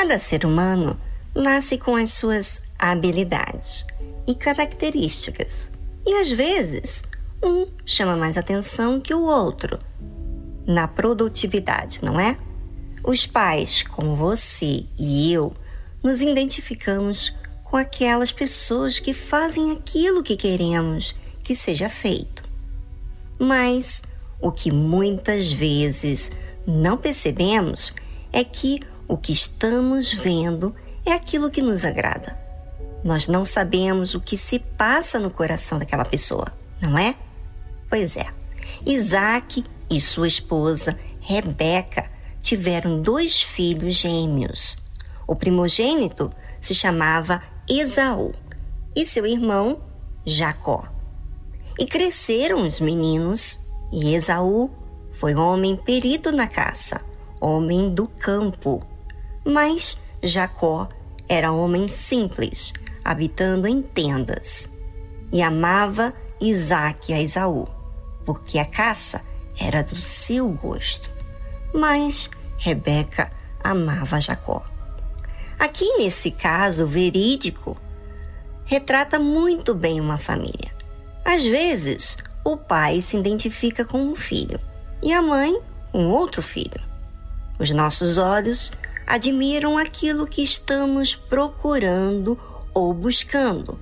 Cada ser humano nasce com as suas habilidades e características, e às vezes um chama mais atenção que o outro na produtividade, não é? Os pais, como você e eu, nos identificamos com aquelas pessoas que fazem aquilo que queremos que seja feito. Mas o que muitas vezes não percebemos é que o que estamos vendo é aquilo que nos agrada. Nós não sabemos o que se passa no coração daquela pessoa, não é? Pois é. Isaac e sua esposa Rebeca tiveram dois filhos gêmeos. O primogênito se chamava Esaú e seu irmão Jacó. E cresceram os meninos, e Esaú foi homem perito na caça, homem do campo. Mas Jacó era homem simples, habitando em tendas. E amava Isaque a Esaú, porque a caça era do seu gosto. Mas Rebeca amava Jacó. Aqui nesse caso verídico, retrata muito bem uma família. Às vezes, o pai se identifica com um filho e a mãe com outro filho. Os nossos olhos admiram aquilo que estamos procurando ou buscando.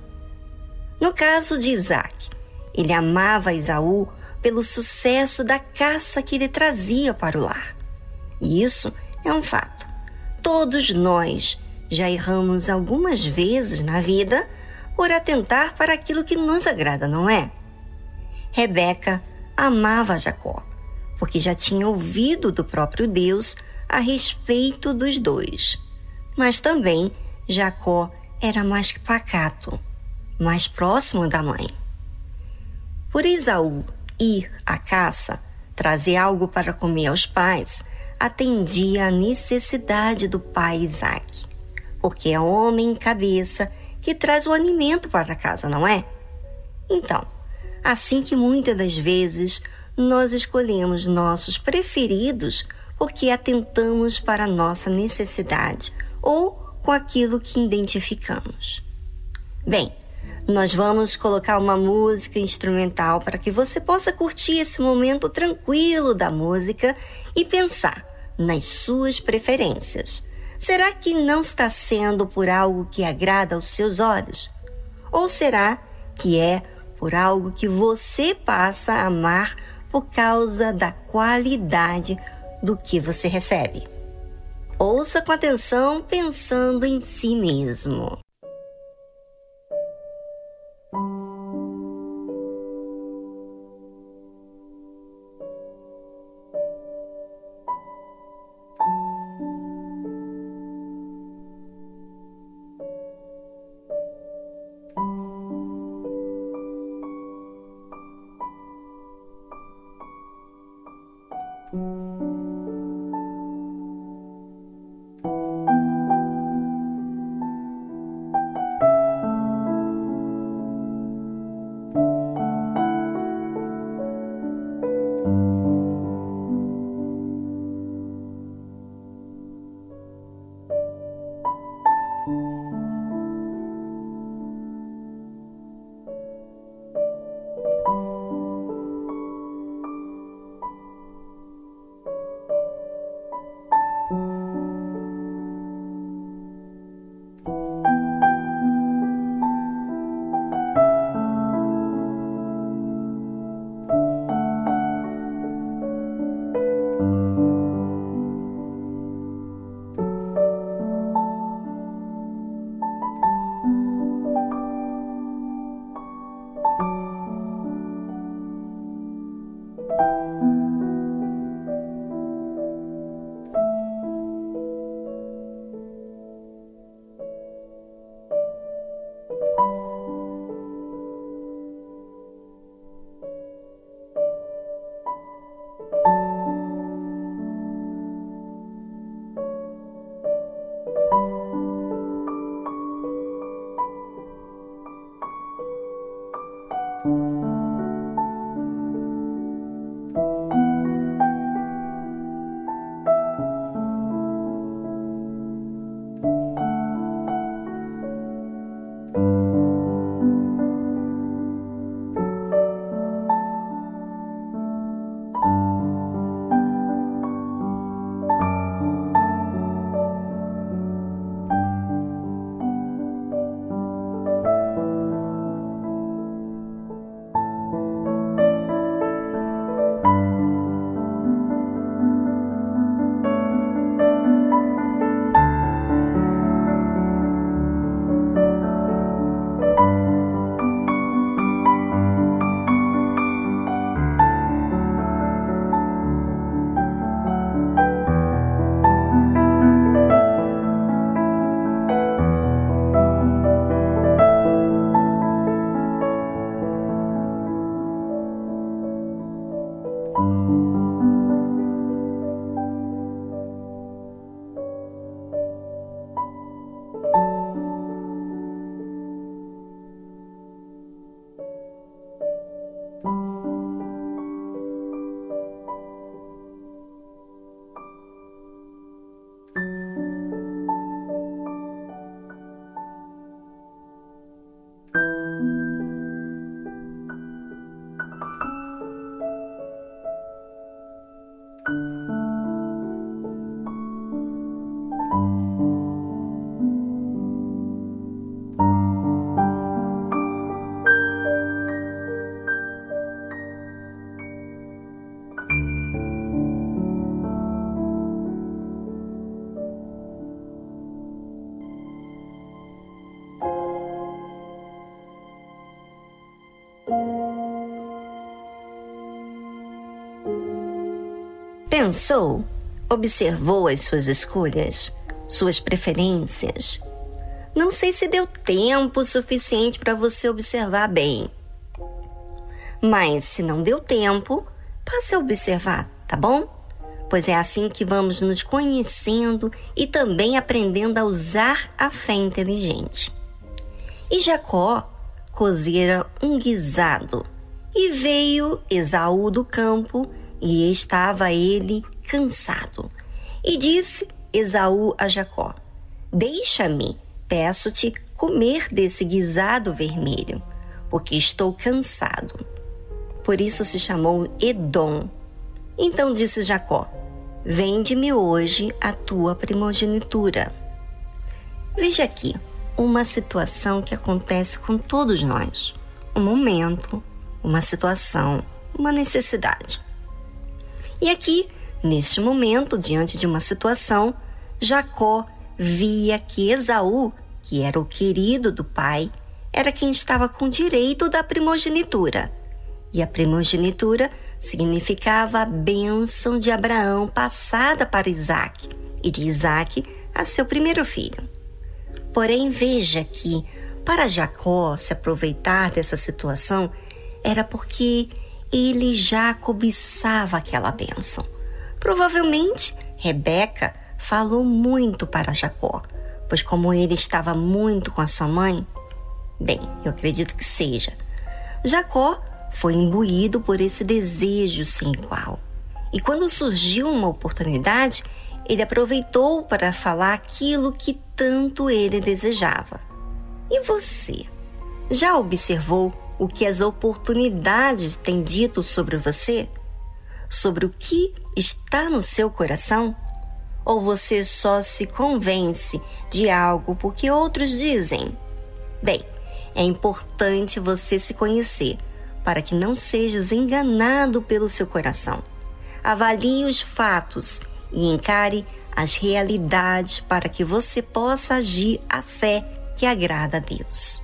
No caso de Isaac, ele amava Esaú pelo sucesso da caça que ele trazia para o lar. E isso é um fato. Todos nós já erramos algumas vezes na vida por atentar para aquilo que nos agrada, não é? Rebeca amava Jacó, porque já tinha ouvido do próprio Deus a respeito dos dois. Mas também Jacó era mais pacato, mais próximo da mãe. Por Esaú ir à caça, trazer algo para comer aos pais, atendia à necessidade do pai Isaac porque é homem cabeça que traz o alimento para casa, não é? Então, assim que muitas das vezes nós escolhemos nossos preferidos porque atentamos para a nossa necessidade ou com aquilo que identificamos. Bem, nós vamos colocar uma música instrumental para que você possa curtir esse momento tranquilo da música e pensar nas suas preferências. Será que não está sendo por algo que agrada aos seus olhos? Ou será que é por algo que você passa a amar por causa da qualidade do que você recebe? Ouça com atenção pensando em si mesmo. Pensou, observou as suas escolhas, suas preferências. Não sei se deu tempo suficiente para você observar bem. Mas se não deu tempo, passe a observar, tá bom? Pois é assim que vamos nos conhecendo e também aprendendo a usar a fé inteligente. E Jacó cozera um guisado e veio Esaú do campo e estava ele cansado. E disse Esaú a Jacó: Deixa-me, peço-te, comer desse guisado vermelho, porque estou cansado. Por isso se chamou Edom. Então disse Jacó: Vende-me hoje a tua primogenitura. Veja aqui uma situação que acontece com todos nós. Um momento, uma situação, uma necessidade. E aqui, neste momento, diante de uma situação, Jacó via que Esaú, que era o querido do pai, era quem estava com direito da primogenitura. E a primogenitura significava a bênção de Abraão passada para Isaac e de Isaac a seu primeiro filho. Porém, veja que para Jacó se aproveitar dessa situação era porque ele já cobiçava aquela bênção. Provavelmente, Rebeca falou muito para Jacó, pois como ele estava muito com a sua mãe, bem, eu acredito que seja. Jacó foi imbuído por esse desejo sem igual. E quando surgiu uma oportunidade, ele aproveitou para falar aquilo que tanto ele desejava. E você? Já observou o que as oportunidades têm dito sobre você? Sobre o que está no seu coração? Ou você só se convence de algo porque outros dizem? Bem, é importante você se conhecer para que não sejas enganado pelo seu coração. Avalie os fatos e encare as realidades para que você possa agir a fé que agrada a Deus.